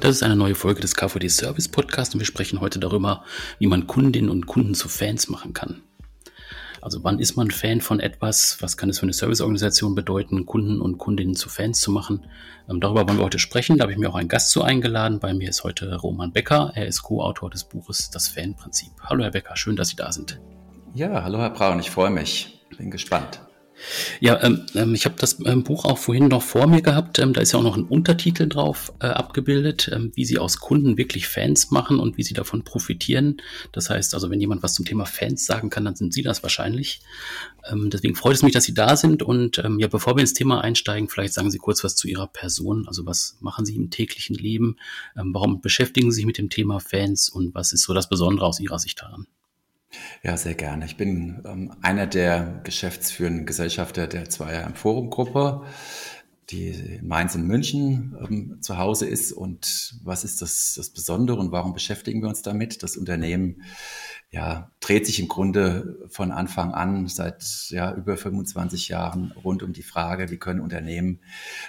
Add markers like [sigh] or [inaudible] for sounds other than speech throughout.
Das ist eine neue Folge des KVD Service Podcast und wir sprechen heute darüber, wie man Kundinnen und Kunden zu Fans machen kann. Also wann ist man Fan von etwas? Was kann es für eine Serviceorganisation bedeuten, Kunden und Kundinnen zu Fans zu machen? Ähm, darüber wollen wir heute sprechen. Da habe ich mir auch einen Gast zu eingeladen. Bei mir ist heute Roman Becker. Er ist Co-Autor des Buches Das Fanprinzip. Hallo Herr Becker, schön, dass Sie da sind. Ja, hallo Herr Braun, ich freue mich. Bin gespannt. Ja, ähm, ähm, ich habe das ähm, Buch auch vorhin noch vor mir gehabt. Ähm, da ist ja auch noch ein Untertitel drauf äh, abgebildet, ähm, wie Sie aus Kunden wirklich Fans machen und wie Sie davon profitieren. Das heißt also, wenn jemand was zum Thema Fans sagen kann, dann sind Sie das wahrscheinlich. Deswegen freut es mich, dass Sie da sind. Und ja, bevor wir ins Thema einsteigen, vielleicht sagen Sie kurz was zu Ihrer Person. Also was machen Sie im täglichen Leben? warum beschäftigen Sie sich mit dem Thema Fans und was ist so das Besondere aus Ihrer Sicht daran? Ja, sehr gerne. Ich bin ähm, einer der geschäftsführenden Gesellschafter der Zweier im Forum-Gruppe, die in Mainz und München ähm, zu Hause ist. Und was ist das, das Besondere und warum beschäftigen wir uns damit? Das Unternehmen ja, dreht sich im Grunde von Anfang an seit ja, über 25 Jahren rund um die Frage, wie können Unternehmen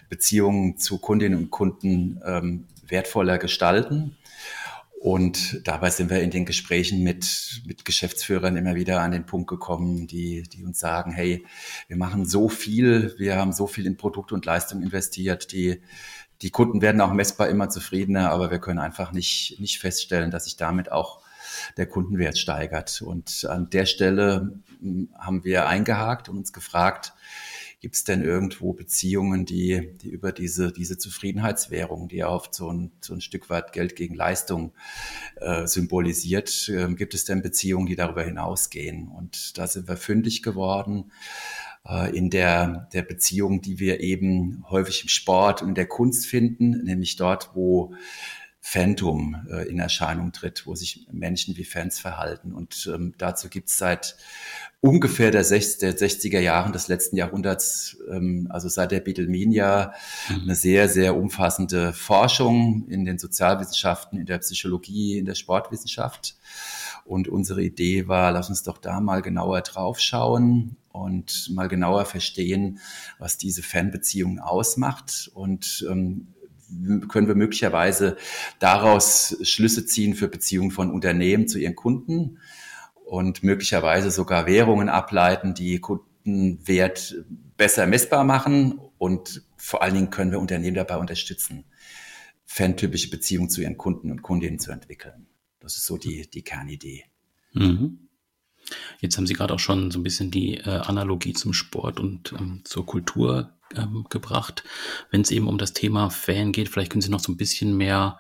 Beziehungen zu Kundinnen und Kunden ähm, wertvoller gestalten. Und dabei sind wir in den Gesprächen mit, mit Geschäftsführern immer wieder an den Punkt gekommen, die, die uns sagen, hey, wir machen so viel, wir haben so viel in Produkt und Leistung investiert, die, die Kunden werden auch messbar immer zufriedener, aber wir können einfach nicht, nicht feststellen, dass sich damit auch der Kundenwert steigert. Und an der Stelle hm, haben wir eingehakt und uns gefragt, Gibt es denn irgendwo Beziehungen, die, die über diese, diese Zufriedenheitswährung, die oft so ein, so ein Stück weit Geld gegen Leistung äh, symbolisiert, äh, gibt es denn Beziehungen, die darüber hinausgehen? Und da sind wir fündig geworden äh, in der, der Beziehung, die wir eben häufig im Sport und in der Kunst finden, nämlich dort, wo Phantom äh, in Erscheinung tritt, wo sich Menschen wie Fans verhalten. Und ähm, dazu gibt es seit ungefähr der, 60, er Jahren des letzten Jahrhunderts, ähm, also seit der Beatlemania, mhm. eine sehr, sehr umfassende Forschung in den Sozialwissenschaften, in der Psychologie, in der Sportwissenschaft. Und unsere Idee war, lass uns doch da mal genauer draufschauen und mal genauer verstehen, was diese Fanbeziehung ausmacht und ähm, können wir möglicherweise daraus Schlüsse ziehen für Beziehungen von Unternehmen zu ihren Kunden und möglicherweise sogar Währungen ableiten, die Kundenwert besser messbar machen und vor allen Dingen können wir Unternehmen dabei unterstützen, fantypische Beziehungen zu ihren Kunden und Kundinnen zu entwickeln. Das ist so die, die Kernidee. Mhm. Jetzt haben Sie gerade auch schon so ein bisschen die äh, Analogie zum Sport und ähm, zur Kultur ähm, gebracht. Wenn es eben um das Thema Fan geht, vielleicht können Sie noch so ein bisschen mehr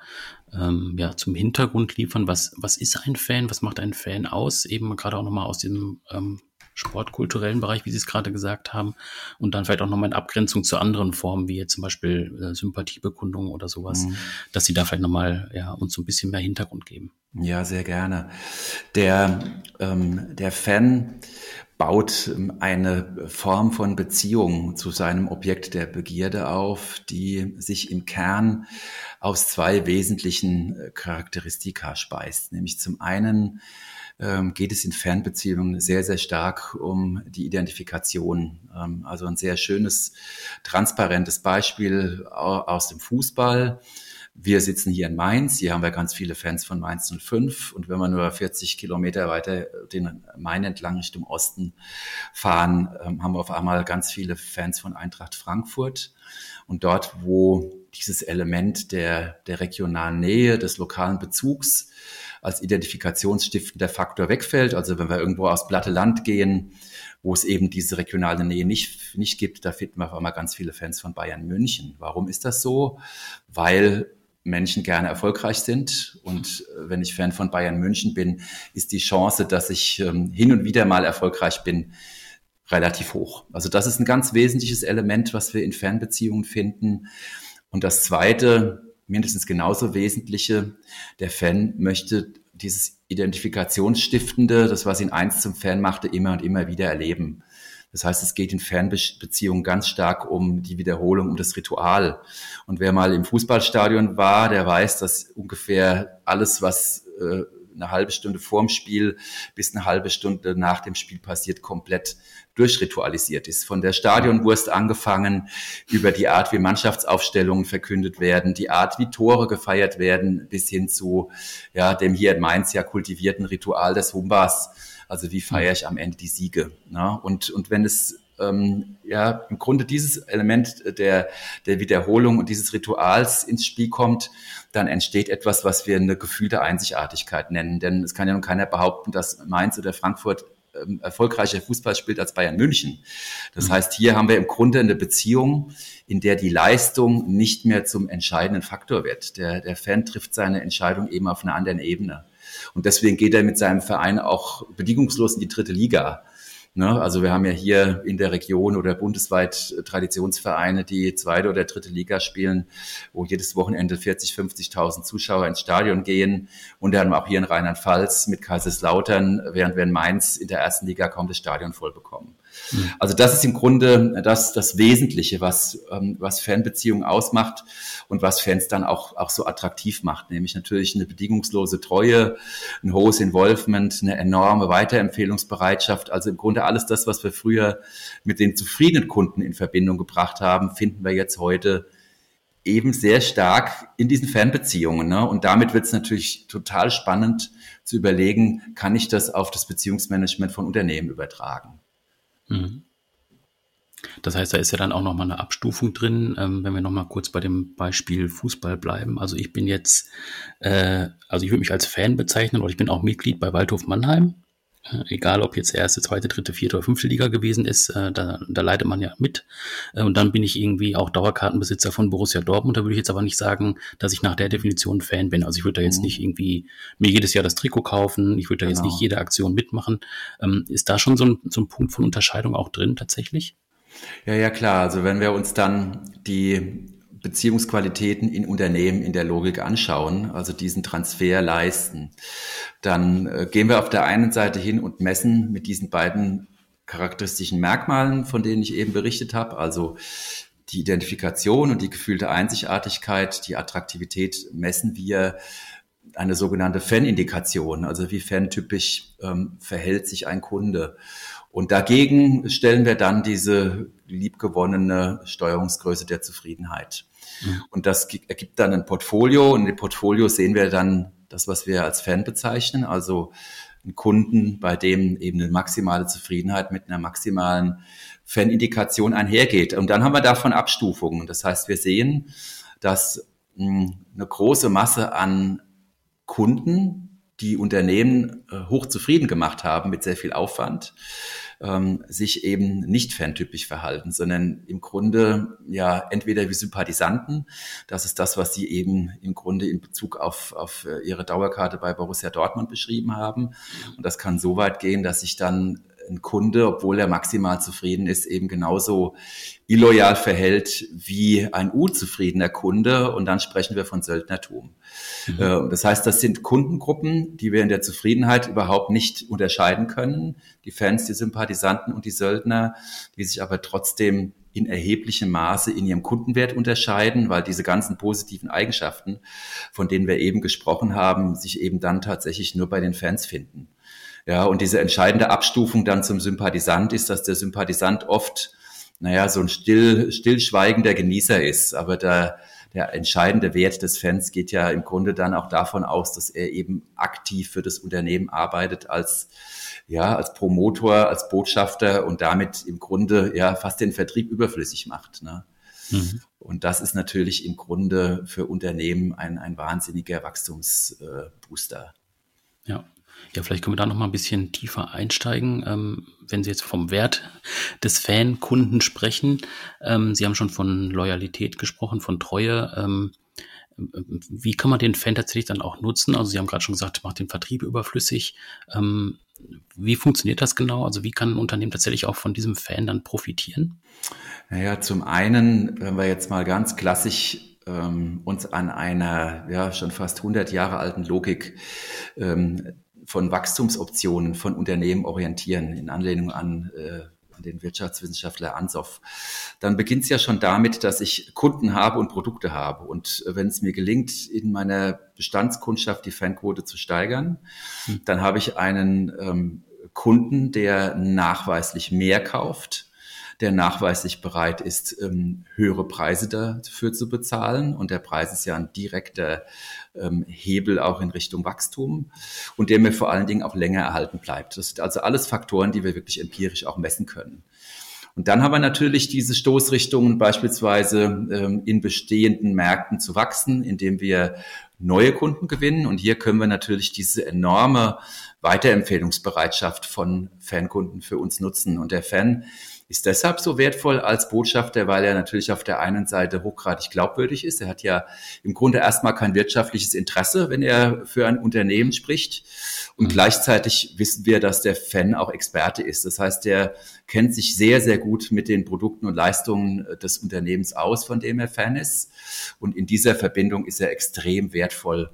ähm, ja, zum Hintergrund liefern. Was, was ist ein Fan? Was macht ein Fan aus? Eben gerade auch nochmal aus dem ähm, sportkulturellen Bereich, wie Sie es gerade gesagt haben, und dann vielleicht auch nochmal in Abgrenzung zu anderen Formen, wie jetzt zum Beispiel äh, Sympathiebekundung oder sowas, mhm. dass Sie da vielleicht nochmal ja, uns so ein bisschen mehr Hintergrund geben. Ja, sehr gerne. Der, ähm, der Fan baut ähm, eine Form von Beziehung zu seinem Objekt der Begierde auf, die sich im Kern aus zwei wesentlichen äh, Charakteristika speist. Nämlich zum einen ähm, geht es in Fernbeziehungen sehr, sehr stark um die Identifikation. Ähm, also ein sehr schönes, transparentes Beispiel aus dem Fußball. Wir sitzen hier in Mainz, hier haben wir ganz viele Fans von Mainz 05 und wenn wir nur 40 Kilometer weiter den Main entlang Richtung Osten fahren, ähm, haben wir auf einmal ganz viele Fans von Eintracht Frankfurt und dort, wo dieses Element der, der regionalen Nähe, des lokalen Bezugs als identifikationsstiftender Faktor wegfällt, also wenn wir irgendwo aus platte Land gehen, wo es eben diese regionale Nähe nicht, nicht gibt, da finden wir auf einmal ganz viele Fans von Bayern München. Warum ist das so? Weil Menschen gerne erfolgreich sind. Und äh, wenn ich Fan von Bayern München bin, ist die Chance, dass ich ähm, hin und wieder mal erfolgreich bin, relativ hoch. Also das ist ein ganz wesentliches Element, was wir in Fernbeziehungen finden. Und das Zweite, mindestens genauso wesentliche, der Fan möchte dieses Identifikationsstiftende, das, was ihn eins zum Fan machte, immer und immer wieder erleben. Das heißt, es geht in Fernbeziehungen ganz stark um die Wiederholung, um das Ritual. Und wer mal im Fußballstadion war, der weiß, dass ungefähr alles, was äh, eine halbe Stunde vorm Spiel bis eine halbe Stunde nach dem Spiel passiert, komplett durchritualisiert ist. Von der Stadionwurst angefangen, über die Art, wie Mannschaftsaufstellungen verkündet werden, die Art, wie Tore gefeiert werden, bis hin zu ja, dem hier in Mainz ja kultivierten Ritual des Humbas also wie feiere ich am Ende die Siege? Ne? Und, und wenn es ähm, ja im Grunde dieses Element der, der Wiederholung und dieses Rituals ins Spiel kommt, dann entsteht etwas, was wir eine gefühlte Einzigartigkeit nennen. Denn es kann ja nun keiner behaupten, dass Mainz oder Frankfurt ähm, erfolgreicher Fußball spielt als Bayern München. Das mhm. heißt, hier haben wir im Grunde eine Beziehung, in der die Leistung nicht mehr zum entscheidenden Faktor wird. Der, der Fan trifft seine Entscheidung eben auf einer anderen Ebene. Und deswegen geht er mit seinem Verein auch bedingungslos in die dritte Liga. Ne? Also wir haben ja hier in der Region oder bundesweit Traditionsvereine, die zweite oder dritte Liga spielen, wo jedes Wochenende 40, 50.000 Zuschauer ins Stadion gehen. Und dann auch hier in Rheinland-Pfalz mit Kaiserslautern, während wir in Mainz in der ersten Liga kaum das Stadion voll bekommen. Mhm. Also das ist im Grunde das, das Wesentliche, was, ähm, was Fanbeziehungen ausmacht und was Fans dann auch, auch so attraktiv macht, nämlich natürlich eine bedingungslose Treue, ein hohes Involvement, eine enorme Weiterempfehlungsbereitschaft. Also im Grunde alles das, was wir früher mit den zufriedenen Kunden in Verbindung gebracht haben, finden wir jetzt heute eben sehr stark in diesen Fanbeziehungen. Ne? Und damit wird es natürlich total spannend zu überlegen, kann ich das auf das Beziehungsmanagement von Unternehmen übertragen? Mhm. Das heißt, da ist ja dann auch nochmal eine Abstufung drin, ähm, wenn wir nochmal kurz bei dem Beispiel Fußball bleiben. Also ich bin jetzt, äh, also ich würde mich als Fan bezeichnen oder ich bin auch Mitglied bei Waldhof Mannheim. Äh, egal ob jetzt erste, zweite, dritte, vierte oder fünfte Liga gewesen ist, äh, da, da leidet man ja mit. Äh, und dann bin ich irgendwie auch Dauerkartenbesitzer von Borussia Dortmund. Da würde ich jetzt aber nicht sagen, dass ich nach der Definition Fan bin. Also ich würde da jetzt mhm. nicht irgendwie mir jedes Jahr das Trikot kaufen. Ich würde da genau. jetzt nicht jede Aktion mitmachen. Ähm, ist da schon so ein, so ein Punkt von Unterscheidung auch drin tatsächlich? Ja, ja, klar. Also wenn wir uns dann die Beziehungsqualitäten in Unternehmen in der Logik anschauen, also diesen Transfer leisten, dann äh, gehen wir auf der einen Seite hin und messen mit diesen beiden charakteristischen Merkmalen, von denen ich eben berichtet habe, also die Identifikation und die gefühlte Einzigartigkeit, die Attraktivität messen wir eine sogenannte Fan-Indikation, also wie fantypisch ähm, verhält sich ein Kunde. Und dagegen stellen wir dann diese liebgewonnene Steuerungsgröße der Zufriedenheit. Mhm. Und das ergibt dann ein Portfolio und dem Portfolio sehen wir dann das, was wir als Fan bezeichnen, also einen Kunden, bei dem eben eine maximale Zufriedenheit mit einer maximalen Fan-Indikation einhergeht. Und dann haben wir davon Abstufungen. Das heißt, wir sehen, dass hm, eine große Masse an Kunden, die Unternehmen äh, hoch zufrieden gemacht haben mit sehr viel Aufwand, ähm, sich eben nicht fantypisch verhalten, sondern im Grunde ja entweder wie Sympathisanten, das ist das, was Sie eben im Grunde in Bezug auf, auf äh, Ihre Dauerkarte bei Borussia Dortmund beschrieben haben. Und das kann so weit gehen, dass sich dann ein Kunde, obwohl er maximal zufrieden ist, eben genauso illoyal verhält wie ein unzufriedener Kunde. Und dann sprechen wir von Söldnertum. Mhm. Äh, das heißt, das sind Kundengruppen, die wir in der Zufriedenheit überhaupt nicht unterscheiden können. Die Fans, die Sympathisanten und die Söldner, die sich aber trotzdem in erheblichem Maße in ihrem Kundenwert unterscheiden, weil diese ganzen positiven Eigenschaften, von denen wir eben gesprochen haben, sich eben dann tatsächlich nur bei den Fans finden. Ja, und diese entscheidende Abstufung dann zum Sympathisant ist, dass der Sympathisant oft, naja, so ein still, stillschweigender Genießer ist. Aber der, der entscheidende Wert des Fans geht ja im Grunde dann auch davon aus, dass er eben aktiv für das Unternehmen arbeitet als, ja, als Promotor, als Botschafter und damit im Grunde ja fast den Vertrieb überflüssig macht. Ne? Mhm. Und das ist natürlich im Grunde für Unternehmen ein, ein wahnsinniger Wachstumsbooster. Ja. Ja, vielleicht können wir da noch mal ein bisschen tiefer einsteigen. Ähm, wenn Sie jetzt vom Wert des Fan-Kunden sprechen, ähm, Sie haben schon von Loyalität gesprochen, von Treue. Ähm, wie kann man den Fan tatsächlich dann auch nutzen? Also Sie haben gerade schon gesagt, macht den Vertrieb überflüssig. Ähm, wie funktioniert das genau? Also wie kann ein Unternehmen tatsächlich auch von diesem Fan dann profitieren? Naja, zum einen, wenn wir jetzt mal ganz klassisch ähm, uns an einer ja schon fast 100 Jahre alten Logik ähm, von Wachstumsoptionen von Unternehmen orientieren, in Anlehnung an, äh, den Wirtschaftswissenschaftler Ansoff, dann beginnt es ja schon damit, dass ich Kunden habe und Produkte habe. Und wenn es mir gelingt, in meiner Bestandskundschaft die Fanquote zu steigern, hm. dann habe ich einen ähm, Kunden, der nachweislich mehr kauft, der nachweislich bereit ist, ähm, höhere Preise dafür zu bezahlen. Und der Preis ist ja ein direkter ähm, Hebel auch in Richtung Wachstum und der mir vor allen Dingen auch länger erhalten bleibt. Das sind also alles Faktoren, die wir wirklich empirisch auch messen können. Und dann haben wir natürlich diese Stoßrichtungen beispielsweise ähm, in bestehenden Märkten zu wachsen, indem wir neue Kunden gewinnen. Und hier können wir natürlich diese enorme Weiterempfehlungsbereitschaft von Fankunden für uns nutzen. Und der Fan ist deshalb so wertvoll als Botschafter, weil er natürlich auf der einen Seite hochgradig glaubwürdig ist. Er hat ja im Grunde erstmal kein wirtschaftliches Interesse, wenn er für ein Unternehmen spricht. Und mhm. gleichzeitig wissen wir, dass der Fan auch Experte ist. Das heißt, er kennt sich sehr, sehr gut mit den Produkten und Leistungen des Unternehmens aus, von dem er Fan ist. Und in dieser Verbindung ist er extrem wertvoll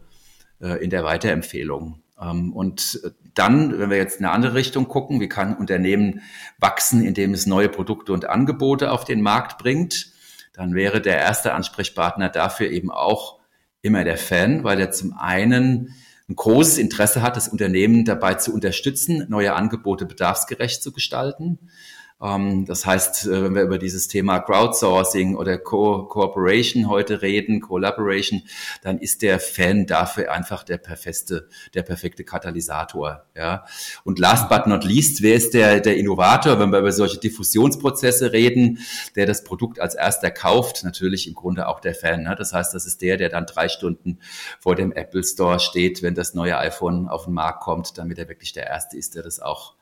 äh, in der Weiterempfehlung. Ähm, und dann, wenn wir jetzt in eine andere Richtung gucken, wie kann ein Unternehmen wachsen, indem es neue Produkte und Angebote auf den Markt bringt, dann wäre der erste Ansprechpartner dafür eben auch immer der Fan, weil er zum einen ein großes Interesse hat, das Unternehmen dabei zu unterstützen, neue Angebote bedarfsgerecht zu gestalten. Ähm, das heißt, äh, wenn wir über dieses Thema Crowdsourcing oder Co Cooperation heute reden, Collaboration, dann ist der Fan dafür einfach der perfekte, der perfekte Katalysator. Ja. Und last but not least, wer ist der, der Innovator, wenn wir über solche Diffusionsprozesse reden, der das Produkt als erster kauft? Natürlich im Grunde auch der Fan. Ne? Das heißt, das ist der, der dann drei Stunden vor dem Apple Store steht, wenn das neue iPhone auf den Markt kommt, damit er wirklich der Erste ist, der das auch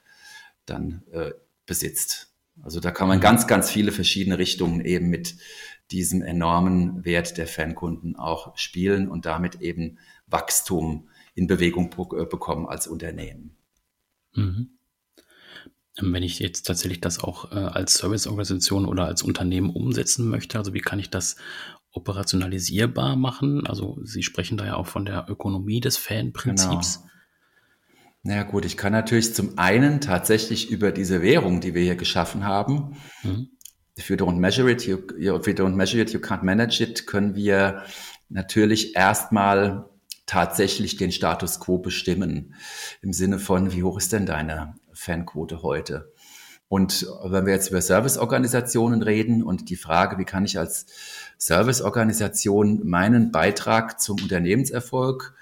dann äh, besitzt. Also da kann man ganz, ganz viele verschiedene Richtungen eben mit diesem enormen Wert der Fankunden auch spielen und damit eben Wachstum in Bewegung äh, bekommen als Unternehmen. Mhm. Ähm, wenn ich jetzt tatsächlich das auch äh, als Serviceorganisation oder als Unternehmen umsetzen möchte, also wie kann ich das operationalisierbar machen? Also Sie sprechen da ja auch von der Ökonomie des Fanprinzips. Genau. Naja gut, ich kann natürlich zum einen tatsächlich über diese Währung, die wir hier geschaffen haben, mhm. if you don't measure it, you, if you don't measure it, you can't manage it, können wir natürlich erstmal tatsächlich den Status quo bestimmen. Im Sinne von, wie hoch ist denn deine Fanquote heute? Und wenn wir jetzt über Serviceorganisationen reden und die Frage, wie kann ich als Serviceorganisation meinen Beitrag zum Unternehmenserfolg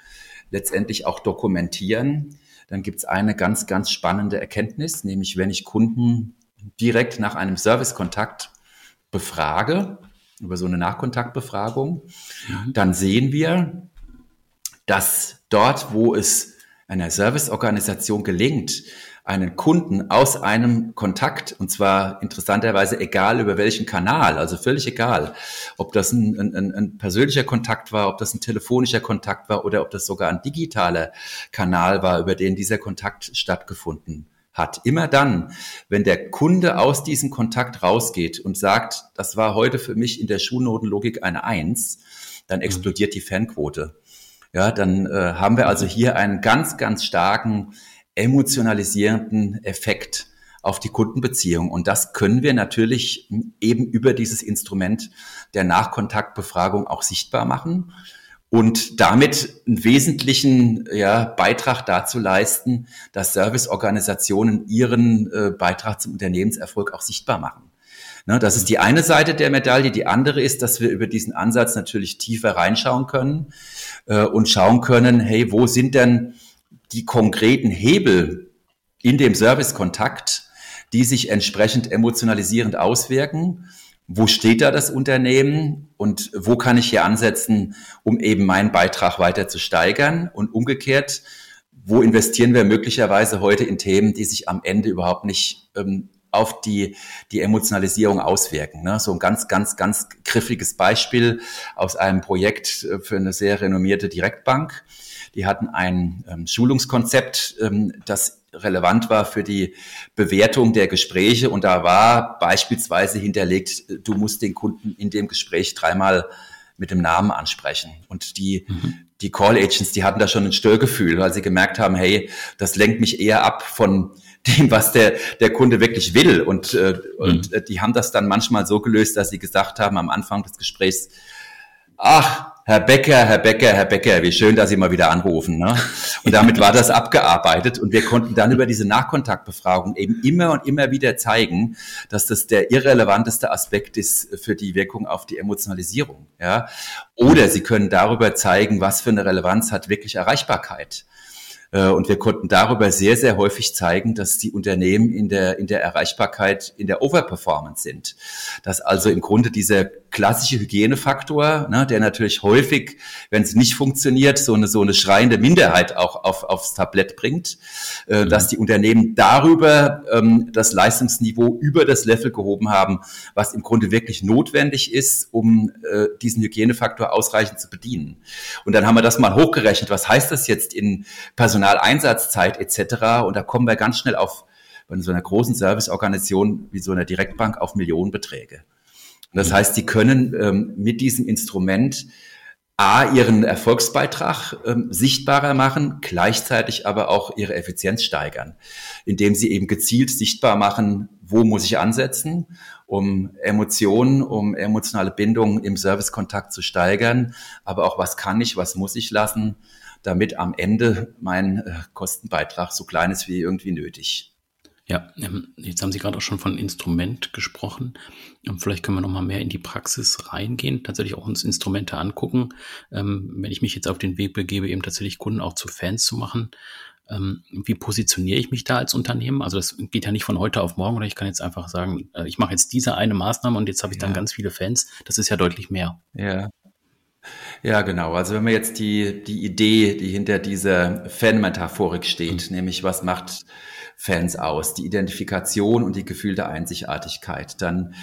letztendlich auch dokumentieren, dann gibt es eine ganz, ganz spannende Erkenntnis, nämlich wenn ich Kunden direkt nach einem Servicekontakt befrage, über so eine Nachkontaktbefragung, mhm. dann sehen wir, dass dort, wo es einer Serviceorganisation gelingt, einen Kunden aus einem Kontakt, und zwar interessanterweise egal über welchen Kanal, also völlig egal, ob das ein, ein, ein persönlicher Kontakt war, ob das ein telefonischer Kontakt war oder ob das sogar ein digitaler Kanal war, über den dieser Kontakt stattgefunden hat. Immer dann, wenn der Kunde aus diesem Kontakt rausgeht und sagt, das war heute für mich in der Schulnotenlogik eine Eins, dann mhm. explodiert die Fanquote. Ja, dann äh, haben wir also hier einen ganz, ganz starken emotionalisierenden Effekt auf die Kundenbeziehung. Und das können wir natürlich eben über dieses Instrument der Nachkontaktbefragung auch sichtbar machen und damit einen wesentlichen ja, Beitrag dazu leisten, dass Serviceorganisationen ihren äh, Beitrag zum Unternehmenserfolg auch sichtbar machen. Ne, das ist die eine Seite der Medaille. Die andere ist, dass wir über diesen Ansatz natürlich tiefer reinschauen können äh, und schauen können, hey, wo sind denn die konkreten Hebel in dem Servicekontakt, die sich entsprechend emotionalisierend auswirken. Wo steht da das Unternehmen und wo kann ich hier ansetzen, um eben meinen Beitrag weiter zu steigern? Und umgekehrt, wo investieren wir möglicherweise heute in Themen, die sich am Ende überhaupt nicht ähm, auf die, die Emotionalisierung auswirken. Ne? So ein ganz, ganz, ganz griffiges Beispiel aus einem Projekt äh, für eine sehr renommierte Direktbank. Die hatten ein ähm, Schulungskonzept, ähm, das relevant war für die Bewertung der Gespräche. Und da war beispielsweise hinterlegt, du musst den Kunden in dem Gespräch dreimal mit dem Namen ansprechen. Und die, mhm. Die Call Agents, die hatten da schon ein Störgefühl, weil sie gemerkt haben, hey, das lenkt mich eher ab von [laughs] dem, was der, der Kunde wirklich will. Und, äh, mhm. und äh, die haben das dann manchmal so gelöst, dass sie gesagt haben am Anfang des Gesprächs, ach, Herr Becker, Herr Becker, Herr Becker, wie schön, dass Sie mal wieder anrufen. Ne? Und damit war das abgearbeitet und wir konnten dann über diese Nachkontaktbefragung eben immer und immer wieder zeigen, dass das der irrelevanteste Aspekt ist für die Wirkung auf die Emotionalisierung. Ja? Oder Sie können darüber zeigen, was für eine Relevanz hat wirklich Erreichbarkeit. Äh, und wir konnten darüber sehr, sehr häufig zeigen, dass die Unternehmen in der, in der Erreichbarkeit, in der Overperformance sind. Dass also im Grunde dieser klassische Hygienefaktor, ne, der natürlich häufig, wenn es nicht funktioniert, so eine, so eine schreiende Minderheit auch auf, aufs Tablett bringt, äh, mhm. dass die Unternehmen darüber ähm, das Leistungsniveau über das Level gehoben haben, was im Grunde wirklich notwendig ist, um äh, diesen Hygienefaktor ausreichend zu bedienen. Und dann haben wir das mal hochgerechnet. Was heißt das jetzt in Personaleinsatzzeit etc.? Und da kommen wir ganz schnell auf bei so einer großen Serviceorganisation wie so einer Direktbank auf Millionenbeträge. Und das heißt, sie können ähm, mit diesem Instrument A, ihren Erfolgsbeitrag ähm, sichtbarer machen, gleichzeitig aber auch ihre Effizienz steigern, indem sie eben gezielt sichtbar machen, wo muss ich ansetzen, um Emotionen, um emotionale Bindung im Servicekontakt zu steigern, aber auch was kann ich, was muss ich lassen, damit am Ende mein äh, Kostenbeitrag so klein ist wie irgendwie nötig. Ja, ähm, jetzt haben Sie gerade auch schon von Instrument gesprochen. Ähm, vielleicht können wir noch mal mehr in die Praxis reingehen, tatsächlich auch uns Instrumente angucken. Ähm, wenn ich mich jetzt auf den Weg begebe, eben tatsächlich Kunden auch zu Fans zu machen, wie positioniere ich mich da als Unternehmen? Also das geht ja nicht von heute auf morgen oder ich kann jetzt einfach sagen, äh, ich mache jetzt diese eine Maßnahme und jetzt habe ich ja. dann ganz viele Fans. Das ist ja deutlich mehr. Ja. Ja, genau. Also wenn man jetzt die, die Idee, die hinter dieser Fan-Metaphorik steht, mhm. nämlich was macht Fans aus, die Identifikation und die gefühlte Einzigartigkeit. Dann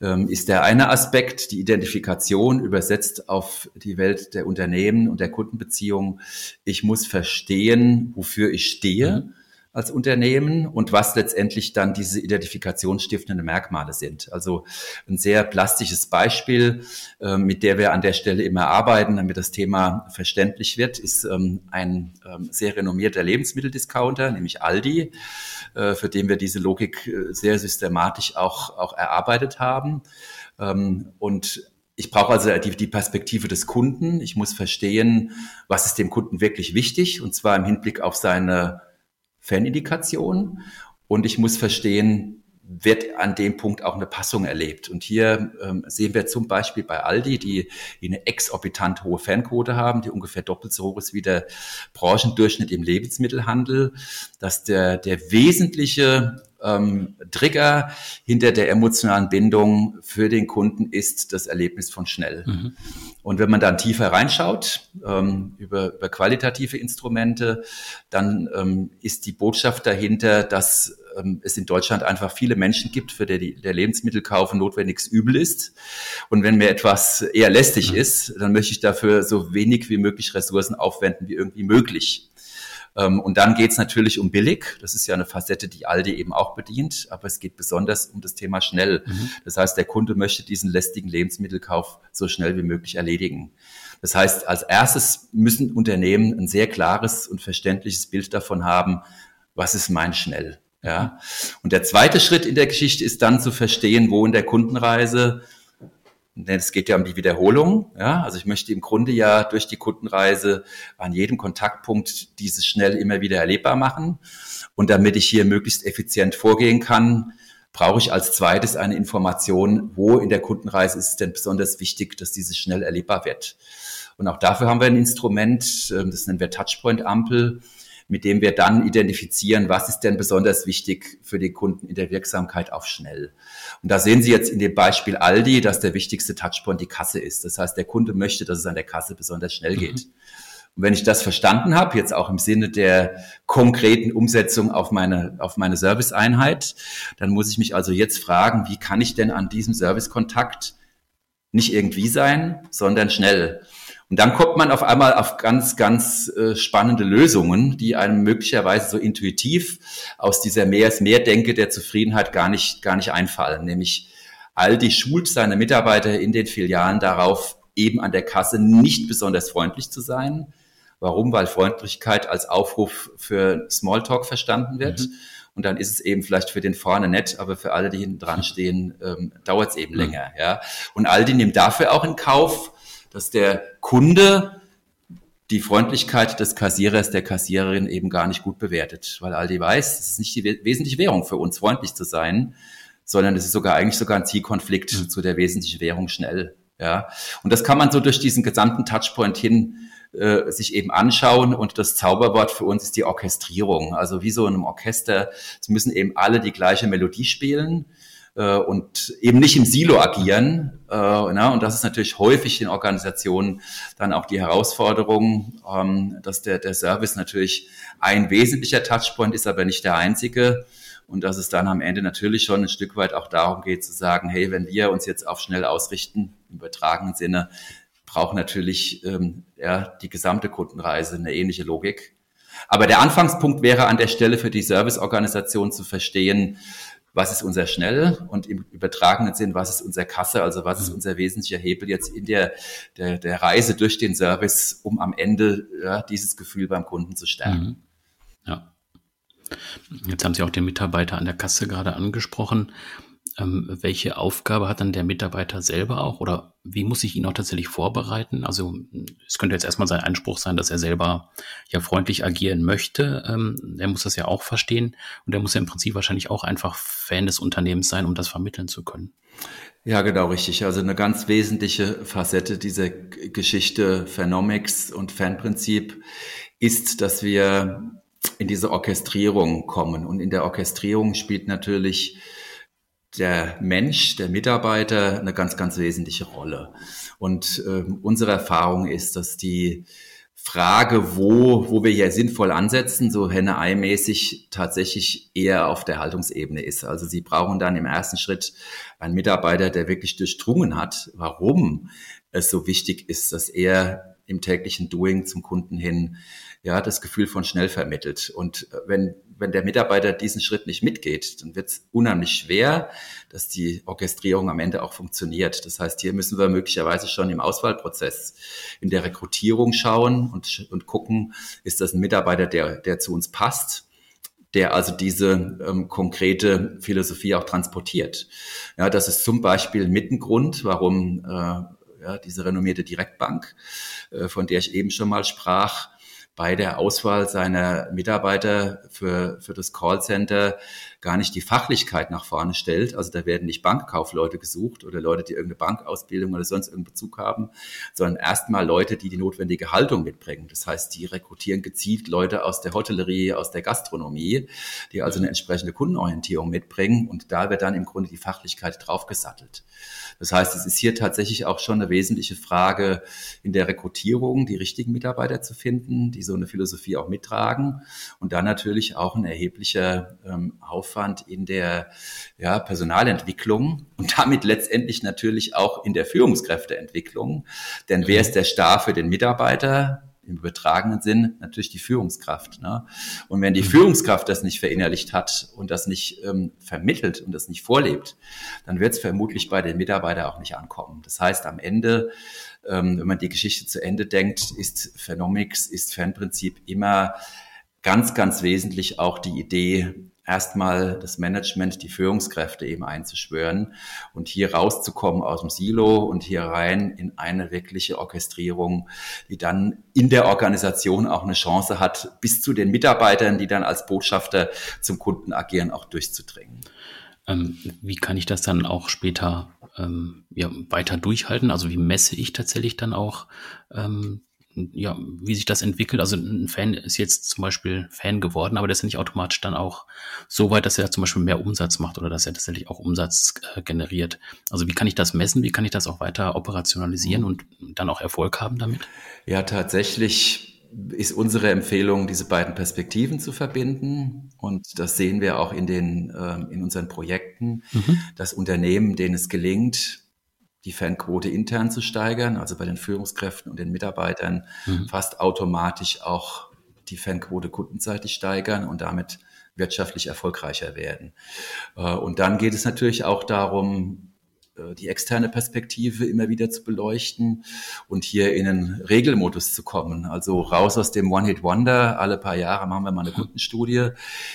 ähm, ist der eine Aspekt, die Identifikation übersetzt auf die Welt der Unternehmen und der Kundenbeziehungen. Ich muss verstehen, wofür ich stehe. Mhm als Unternehmen und was letztendlich dann diese identifikationsstiftenden Merkmale sind. Also ein sehr plastisches Beispiel, äh, mit der wir an der Stelle immer arbeiten, damit das Thema verständlich wird, ist ähm, ein ähm, sehr renommierter Lebensmitteldiscounter, nämlich Aldi, äh, für den wir diese Logik äh, sehr systematisch auch, auch erarbeitet haben. Ähm, und ich brauche also die, die, Perspektive des Kunden. Ich muss verstehen, was ist dem Kunden wirklich wichtig, und zwar im Hinblick auf seine Fanindikation und ich muss verstehen, wird an dem Punkt auch eine Passung erlebt. Und hier ähm, sehen wir zum Beispiel bei Aldi, die, die eine exorbitant hohe Fanquote haben, die ungefähr doppelt so hoch ist wie der Branchendurchschnitt im Lebensmittelhandel, dass der, der wesentliche ähm, Trigger hinter der emotionalen Bindung für den Kunden ist das Erlebnis von schnell. Mhm. Und wenn man dann tiefer reinschaut ähm, über, über qualitative Instrumente, dann ähm, ist die Botschaft dahinter, dass ähm, es in Deutschland einfach viele Menschen gibt, für die der Lebensmittelkauf ein notwendiges Übel ist. Und wenn mir etwas eher lästig mhm. ist, dann möchte ich dafür so wenig wie möglich Ressourcen aufwenden wie irgendwie möglich. Ähm, und dann geht es natürlich um billig. Das ist ja eine Facette, die Aldi eben auch bedient. Aber es geht besonders um das Thema schnell. Mhm. Das heißt, der Kunde möchte diesen lästigen Lebensmittelkauf so schnell wie möglich erledigen. Das heißt, als erstes müssen Unternehmen ein sehr klares und verständliches Bild davon haben, was ist mein schnell. Ja. Und der zweite Schritt in der Geschichte ist dann zu verstehen, wo in der Kundenreise es geht ja um die Wiederholung. Ja? Also ich möchte im Grunde ja durch die Kundenreise an jedem Kontaktpunkt dieses schnell immer wieder erlebbar machen. Und damit ich hier möglichst effizient vorgehen kann, brauche ich als zweites eine Information, wo in der Kundenreise ist es denn besonders wichtig, dass dieses schnell erlebbar wird. Und auch dafür haben wir ein Instrument, ähm, das nennen wir Touchpoint-Ampel mit dem wir dann identifizieren, was ist denn besonders wichtig für den Kunden in der Wirksamkeit auf schnell. Und da sehen Sie jetzt in dem Beispiel Aldi, dass der wichtigste Touchpoint die Kasse ist. Das heißt, der Kunde möchte, dass es an der Kasse besonders schnell mhm. geht. Und wenn ich das verstanden habe, jetzt auch im Sinne der konkreten Umsetzung auf meine, auf meine Serviceeinheit, dann muss ich mich also jetzt fragen, wie kann ich denn an diesem Servicekontakt nicht irgendwie sein, sondern schnell. Und dann kommt man auf einmal auf ganz, ganz äh, spannende Lösungen, die einem möglicherweise so intuitiv aus dieser mehr ist mehr Denke der Zufriedenheit gar nicht, gar nicht einfallen. Nämlich Aldi schult seine Mitarbeiter in den Filialen darauf, eben an der Kasse nicht besonders freundlich zu sein, Warum? Weil Freundlichkeit als Aufruf für Smalltalk verstanden wird. Mhm. Und dann ist es eben vielleicht für den vorne nett, aber für alle, die hinten dran stehen, ähm, dauert es eben mhm. länger. Ja? Und Aldi nimmt dafür auch in Kauf, dass der Kunde die Freundlichkeit des Kassierers, der Kassiererin eben gar nicht gut bewertet, weil Aldi weiß, es ist nicht die wesentliche Währung für uns, freundlich zu sein, sondern es ist sogar eigentlich sogar ein Zielkonflikt mhm. zu der wesentlichen Währung schnell. Ja, und das kann man so durch diesen gesamten Touchpoint hin äh, sich eben anschauen. Und das Zauberwort für uns ist die Orchestrierung. Also wie so in einem Orchester, es müssen eben alle die gleiche Melodie spielen äh, und eben nicht im Silo agieren. Äh, na, und das ist natürlich häufig in Organisationen dann auch die Herausforderung, ähm, dass der, der Service natürlich ein wesentlicher Touchpoint ist, aber nicht der einzige. Und dass es dann am Ende natürlich schon ein Stück weit auch darum geht zu sagen, hey, wenn wir uns jetzt auf schnell ausrichten, im übertragenen Sinne, braucht natürlich ähm, ja, die gesamte Kundenreise eine ähnliche Logik. Aber der Anfangspunkt wäre an der Stelle für die Serviceorganisation zu verstehen, was ist unser Schnell und im übertragenen Sinn, was ist unser Kasse, also was ist mhm. unser wesentlicher Hebel jetzt in der, der, der Reise durch den Service, um am Ende ja, dieses Gefühl beim Kunden zu stärken. Mhm. Ja. Jetzt haben Sie auch den Mitarbeiter an der Kasse gerade angesprochen. Ähm, welche Aufgabe hat dann der Mitarbeiter selber auch oder wie muss ich ihn auch tatsächlich vorbereiten? Also es könnte jetzt erstmal sein Anspruch sein, dass er selber ja freundlich agieren möchte. Ähm, er muss das ja auch verstehen und er muss ja im Prinzip wahrscheinlich auch einfach Fan des Unternehmens sein, um das vermitteln zu können. Ja, genau richtig. Also eine ganz wesentliche Facette dieser Geschichte Phenomics und Fanprinzip ist, dass wir in diese Orchestrierung kommen. Und in der Orchestrierung spielt natürlich der Mensch, der Mitarbeiter eine ganz, ganz wesentliche Rolle. Und äh, unsere Erfahrung ist, dass die Frage, wo, wo wir hier sinnvoll ansetzen, so Henne-Ei-mäßig tatsächlich eher auf der Haltungsebene ist. Also Sie brauchen dann im ersten Schritt einen Mitarbeiter, der wirklich durchdrungen hat, warum es so wichtig ist, dass er im täglichen Doing zum Kunden hin ja das Gefühl von schnell vermittelt. Und äh, wenn wenn der Mitarbeiter diesen Schritt nicht mitgeht, dann wird es unheimlich schwer, dass die Orchestrierung am Ende auch funktioniert. Das heißt, hier müssen wir möglicherweise schon im Auswahlprozess in der Rekrutierung schauen und, und gucken, ist das ein Mitarbeiter, der, der zu uns passt? der also diese ähm, konkrete Philosophie auch transportiert. Ja, das ist zum Beispiel mit ein Grund, warum äh, ja, diese renommierte Direktbank, äh, von der ich eben schon mal sprach, bei der Auswahl seiner Mitarbeiter für, für das Callcenter gar nicht die Fachlichkeit nach vorne stellt. Also da werden nicht Bankkaufleute gesucht oder Leute, die irgendeine Bankausbildung oder sonst irgendeinen Bezug haben, sondern erstmal Leute, die die notwendige Haltung mitbringen. Das heißt, die rekrutieren gezielt Leute aus der Hotellerie, aus der Gastronomie, die also eine entsprechende Kundenorientierung mitbringen und da wird dann im Grunde die Fachlichkeit draufgesattelt. Das heißt, es ist hier tatsächlich auch schon eine wesentliche Frage in der Rekrutierung, die richtigen Mitarbeiter zu finden, die so eine Philosophie auch mittragen und dann natürlich auch ein erheblicher ähm, Aufwand in der ja, Personalentwicklung und damit letztendlich natürlich auch in der Führungskräfteentwicklung. Denn wer ist der Star für den Mitarbeiter? im übertragenen Sinn natürlich die Führungskraft. Ne? Und wenn die mhm. Führungskraft das nicht verinnerlicht hat und das nicht ähm, vermittelt und das nicht vorlebt, dann wird es vermutlich bei den Mitarbeitern auch nicht ankommen. Das heißt, am Ende, ähm, wenn man die Geschichte zu Ende denkt, ist Phenomics, ist Fanprinzip immer ganz, ganz wesentlich auch die Idee, erstmal das Management, die Führungskräfte eben einzuschwören und hier rauszukommen aus dem Silo und hier rein in eine wirkliche Orchestrierung, die dann in der Organisation auch eine Chance hat, bis zu den Mitarbeitern, die dann als Botschafter zum Kunden agieren, auch durchzudringen. Ähm, wie kann ich das dann auch später ähm, ja, weiter durchhalten? Also wie messe ich tatsächlich dann auch ähm, ja, wie sich das entwickelt. Also ein Fan ist jetzt zum Beispiel Fan geworden, aber der ist ja nicht automatisch dann auch so weit, dass er zum Beispiel mehr Umsatz macht oder dass er tatsächlich auch Umsatz äh, generiert. Also wie kann ich das messen? Wie kann ich das auch weiter operationalisieren und dann auch Erfolg haben damit? Ja, tatsächlich ist unsere Empfehlung, diese beiden Perspektiven zu verbinden. Und das sehen wir auch in den, äh, in unseren Projekten, mhm. dass Unternehmen, denen es gelingt, die Fanquote intern zu steigern, also bei den Führungskräften und den Mitarbeitern mhm. fast automatisch auch die Fanquote kundenseitig steigern und damit wirtschaftlich erfolgreicher werden. Äh, und dann geht es natürlich auch darum, die externe Perspektive immer wieder zu beleuchten und hier in einen Regelmodus zu kommen. Also raus aus dem One-Hit-Wonder, alle paar Jahre machen wir mal eine Kundenstudie,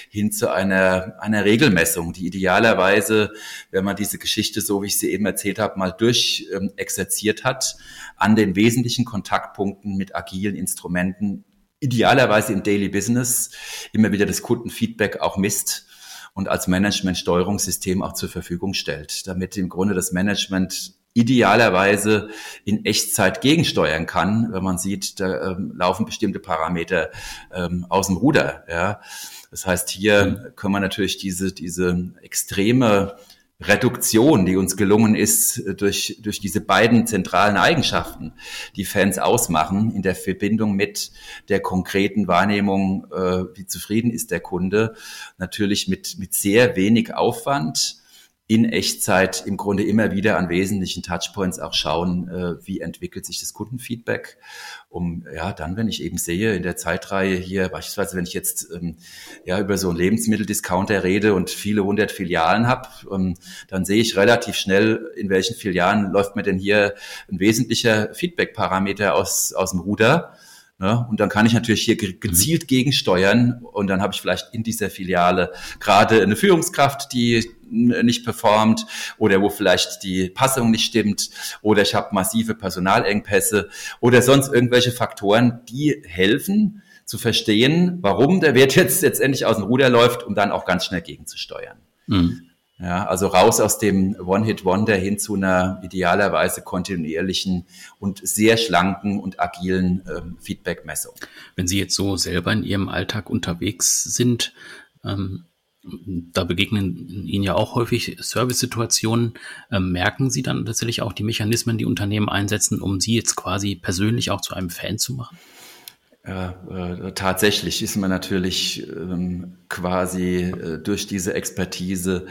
hin zu einer, einer Regelmessung, die idealerweise, wenn man diese Geschichte, so wie ich sie eben erzählt habe, mal durchexerziert hat, an den wesentlichen Kontaktpunkten mit agilen Instrumenten idealerweise im Daily Business immer wieder das Kundenfeedback auch misst und als Management-Steuerungssystem auch zur Verfügung stellt, damit im Grunde das Management idealerweise in Echtzeit gegensteuern kann, wenn man sieht, da ähm, laufen bestimmte Parameter ähm, aus dem Ruder. Ja. Das heißt, hier können wir natürlich diese, diese extreme Reduktion, die uns gelungen ist äh, durch, durch diese beiden zentralen Eigenschaften, die Fans ausmachen, in der Verbindung mit der konkreten Wahrnehmung, äh, wie zufrieden ist der Kunde, natürlich mit, mit sehr wenig Aufwand in Echtzeit im Grunde immer wieder an wesentlichen Touchpoints auch schauen, äh, wie entwickelt sich das Kundenfeedback, um ja dann, wenn ich eben sehe in der Zeitreihe hier beispielsweise, wenn ich jetzt ähm, ja über so einen Lebensmitteldiscounter rede und viele hundert Filialen habe, ähm, dann sehe ich relativ schnell, in welchen Filialen läuft mir denn hier ein wesentlicher Feedback-Parameter aus aus dem Ruder. Ne? Und dann kann ich natürlich hier gezielt gegensteuern und dann habe ich vielleicht in dieser Filiale gerade eine Führungskraft, die nicht performt oder wo vielleicht die Passung nicht stimmt oder ich habe massive Personalengpässe oder sonst irgendwelche Faktoren, die helfen zu verstehen, warum der Wert jetzt letztendlich aus dem Ruder läuft, um dann auch ganz schnell gegenzusteuern. Mhm. Ja, also raus aus dem One-Hit-Wonder hin zu einer idealerweise kontinuierlichen und sehr schlanken und agilen ähm, Feedback-Messung. Wenn Sie jetzt so selber in Ihrem Alltag unterwegs sind, ähm, da begegnen Ihnen ja auch häufig Service-Situationen. Ähm, merken Sie dann tatsächlich auch die Mechanismen, die Unternehmen einsetzen, um Sie jetzt quasi persönlich auch zu einem Fan zu machen? Ja, äh, tatsächlich ist man natürlich ähm, quasi äh, durch diese Expertise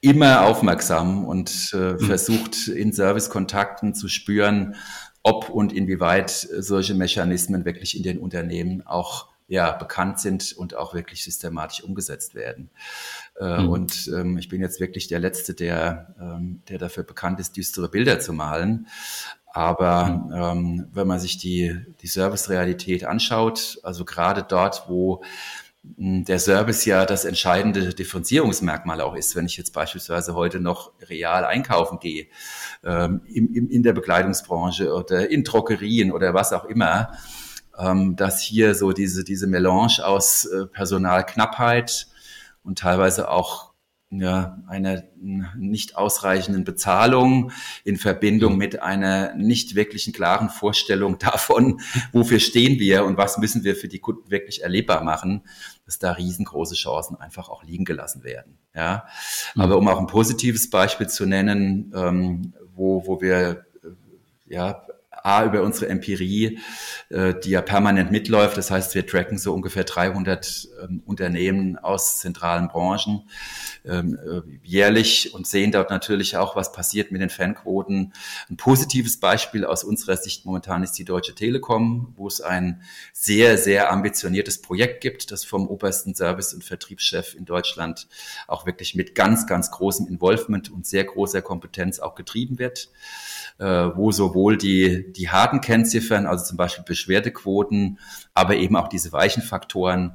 immer aufmerksam und äh, mhm. versucht in Servicekontakten zu spüren, ob und inwieweit solche Mechanismen wirklich in den Unternehmen auch ja, bekannt sind und auch wirklich systematisch umgesetzt werden. Äh, mhm. Und ähm, ich bin jetzt wirklich der Letzte, der, ähm, der dafür bekannt ist, düstere Bilder zu malen. Aber mhm. ähm, wenn man sich die, die Service-Realität anschaut, also gerade dort, wo hm, der Service ja das entscheidende Differenzierungsmerkmal auch ist, wenn ich jetzt beispielsweise heute noch real einkaufen gehe, ähm, im, im, in der Bekleidungsbranche oder in Drogerien oder was auch immer, ähm, dass hier so diese, diese Melange aus äh, Personalknappheit und teilweise auch ja, einer nicht ausreichenden Bezahlung in Verbindung mhm. mit einer nicht wirklichen klaren Vorstellung [laughs] davon, wofür stehen wir und was müssen wir für die Kunden wirklich erlebbar machen, dass da riesengroße Chancen einfach auch liegen gelassen werden. Ja, mhm. aber um auch ein positives Beispiel zu nennen, ähm, wo, wo wir äh, ja A, über unsere Empirie, äh, die ja permanent mitläuft. Das heißt, wir tracken so ungefähr 300 ähm, Unternehmen aus zentralen Branchen ähm, äh, jährlich und sehen dort natürlich auch, was passiert mit den Fanquoten. Ein positives Beispiel aus unserer Sicht momentan ist die Deutsche Telekom, wo es ein sehr, sehr ambitioniertes Projekt gibt, das vom obersten Service- und Vertriebschef in Deutschland auch wirklich mit ganz, ganz großem Involvement und sehr großer Kompetenz auch getrieben wird äh, wo sowohl die, die harten Kennziffern, also zum Beispiel Beschwerdequoten, aber eben auch diese weichen Faktoren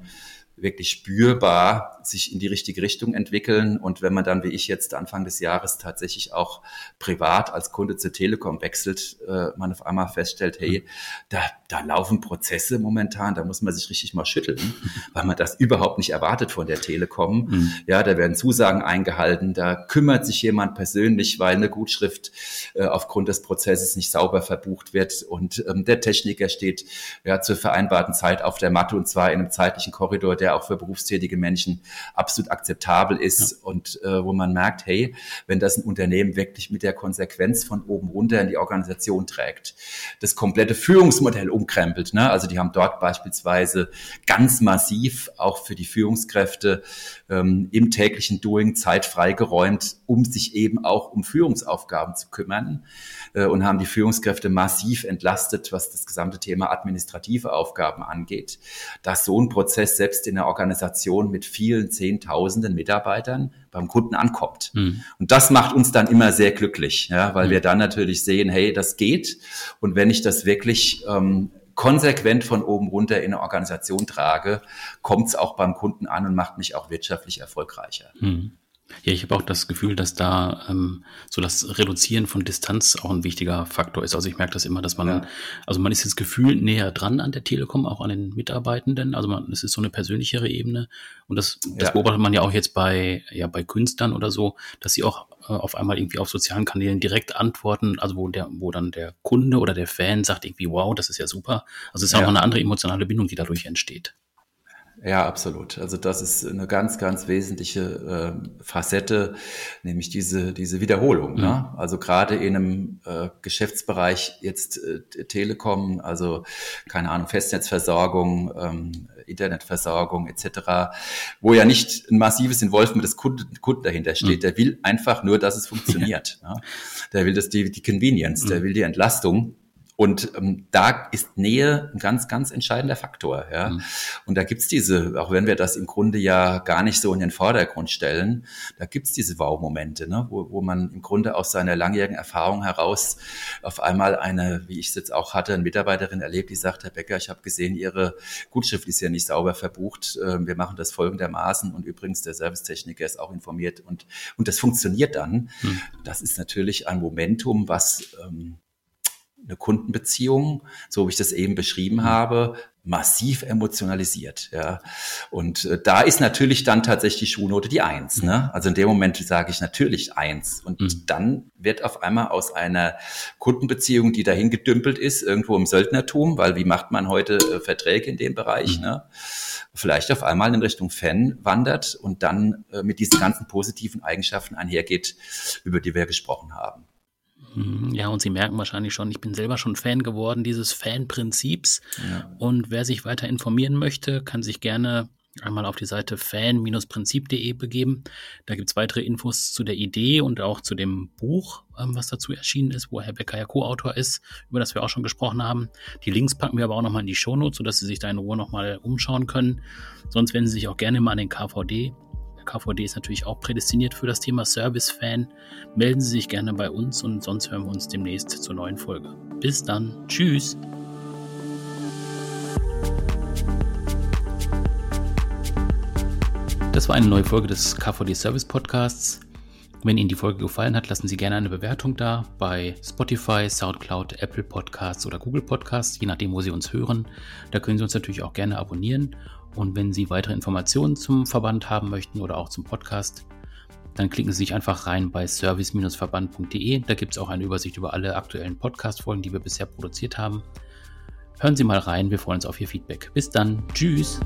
wirklich spürbar sich in die richtige Richtung entwickeln. Und wenn man dann, wie ich jetzt Anfang des Jahres tatsächlich auch privat als Kunde zur Telekom wechselt, äh, man auf einmal feststellt, hey, da, da laufen Prozesse momentan, da muss man sich richtig mal schütteln, [laughs] weil man das überhaupt nicht erwartet von der Telekom. Mhm. Ja, da werden Zusagen eingehalten, da kümmert sich jemand persönlich, weil eine Gutschrift äh, aufgrund des Prozesses nicht sauber verbucht wird und ähm, der Techniker steht ja zur vereinbarten Zeit auf der Matte und zwar in einem zeitlichen Korridor, der auch für berufstätige Menschen absolut akzeptabel ist ja. und äh, wo man merkt, hey, wenn das ein Unternehmen wirklich mit der Konsequenz von oben runter in die Organisation trägt, das komplette Führungsmodell umkrempelt. Ne? Also die haben dort beispielsweise ganz massiv auch für die Führungskräfte ähm, im täglichen Doing Zeit freigeräumt, um sich eben auch um Führungsaufgaben zu kümmern äh, und haben die Führungskräfte massiv entlastet, was das gesamte Thema administrative Aufgaben angeht. Dass so ein Prozess selbst in einer Organisation mit vielen Zehntausenden Mitarbeitern beim Kunden ankommt. Mhm. Und das macht uns dann immer sehr glücklich, ja, weil mhm. wir dann natürlich sehen, hey, das geht. Und wenn ich das wirklich ähm, konsequent von oben runter in eine Organisation trage, kommt es auch beim Kunden an und macht mich auch wirtschaftlich erfolgreicher. Mhm. Ja, ich habe auch das Gefühl, dass da ähm, so das Reduzieren von Distanz auch ein wichtiger Faktor ist. Also ich merke das immer, dass man, ja. also man ist jetzt gefühlt näher dran an der Telekom, auch an den Mitarbeitenden. Also man, es ist so eine persönlichere Ebene. Und das, das ja. beobachtet man ja auch jetzt bei, ja, bei Künstlern oder so, dass sie auch äh, auf einmal irgendwie auf sozialen Kanälen direkt antworten, also wo der, wo dann der Kunde oder der Fan sagt irgendwie, wow, das ist ja super. Also es ist ja. auch eine andere emotionale Bindung, die dadurch entsteht. Ja, absolut. Also das ist eine ganz, ganz wesentliche äh, Facette, nämlich diese, diese Wiederholung. Mhm. Ne? Also gerade in einem äh, Geschäftsbereich jetzt äh, Telekom, also keine Ahnung, Festnetzversorgung, ähm, Internetversorgung etc., wo ja nicht ein massives Involvement des Kunden, Kunden dahinter steht. Mhm. Der will einfach nur, dass es [laughs] funktioniert. Ja. Ne? Der will das die, die Convenience, mhm. der will die Entlastung. Und ähm, da ist Nähe ein ganz, ganz entscheidender Faktor. Ja? Mhm. Und da gibt's diese, auch wenn wir das im Grunde ja gar nicht so in den Vordergrund stellen, da gibt's diese Wow-Momente, ne? wo, wo man im Grunde aus seiner langjährigen Erfahrung heraus auf einmal eine, wie ich es jetzt auch hatte, eine Mitarbeiterin erlebt, die sagt, Herr Becker, ich habe gesehen, Ihre Gutschrift ist ja nicht sauber verbucht. Ähm, wir machen das folgendermaßen und übrigens der Servicetechniker ist auch informiert und, und das funktioniert dann. Mhm. Das ist natürlich ein Momentum, was ähm, eine Kundenbeziehung, so wie ich das eben beschrieben mhm. habe, massiv emotionalisiert. Ja. Und äh, da ist natürlich dann tatsächlich die Schulnote die Eins. Ne? Mhm. Also in dem Moment sage ich natürlich Eins. Und mhm. dann wird auf einmal aus einer Kundenbeziehung, die dahin gedümpelt ist, irgendwo im Söldnertum, weil wie macht man heute äh, Verträge in dem Bereich, mhm. ne? vielleicht auf einmal in Richtung Fan wandert und dann äh, mit diesen ganzen positiven Eigenschaften einhergeht, über die wir gesprochen haben. Mhm. Ja, und Sie merken wahrscheinlich schon, ich bin selber schon Fan geworden dieses Fanprinzips. Ja. Und wer sich weiter informieren möchte, kann sich gerne einmal auf die Seite fan-prinzip.de begeben. Da gibt es weitere Infos zu der Idee und auch zu dem Buch, ähm, was dazu erschienen ist, wo Herr Becker ja Co-Autor ist, über das wir auch schon gesprochen haben. Die Links packen wir aber auch nochmal in die Shownotes, sodass Sie sich da in Ruhe nochmal umschauen können. Sonst wenden Sie sich auch gerne mal an den KVD KVD ist natürlich auch prädestiniert für das Thema Service-Fan. Melden Sie sich gerne bei uns und sonst hören wir uns demnächst zur neuen Folge. Bis dann. Tschüss. Das war eine neue Folge des KVD Service Podcasts. Wenn Ihnen die Folge gefallen hat, lassen Sie gerne eine Bewertung da bei Spotify, SoundCloud, Apple Podcasts oder Google Podcasts, je nachdem, wo Sie uns hören. Da können Sie uns natürlich auch gerne abonnieren und wenn Sie weitere Informationen zum Verband haben möchten oder auch zum Podcast, dann klicken Sie sich einfach rein bei service-verband.de. Da gibt es auch eine Übersicht über alle aktuellen Podcast-Folgen, die wir bisher produziert haben. Hören Sie mal rein, wir freuen uns auf Ihr Feedback. Bis dann, tschüss.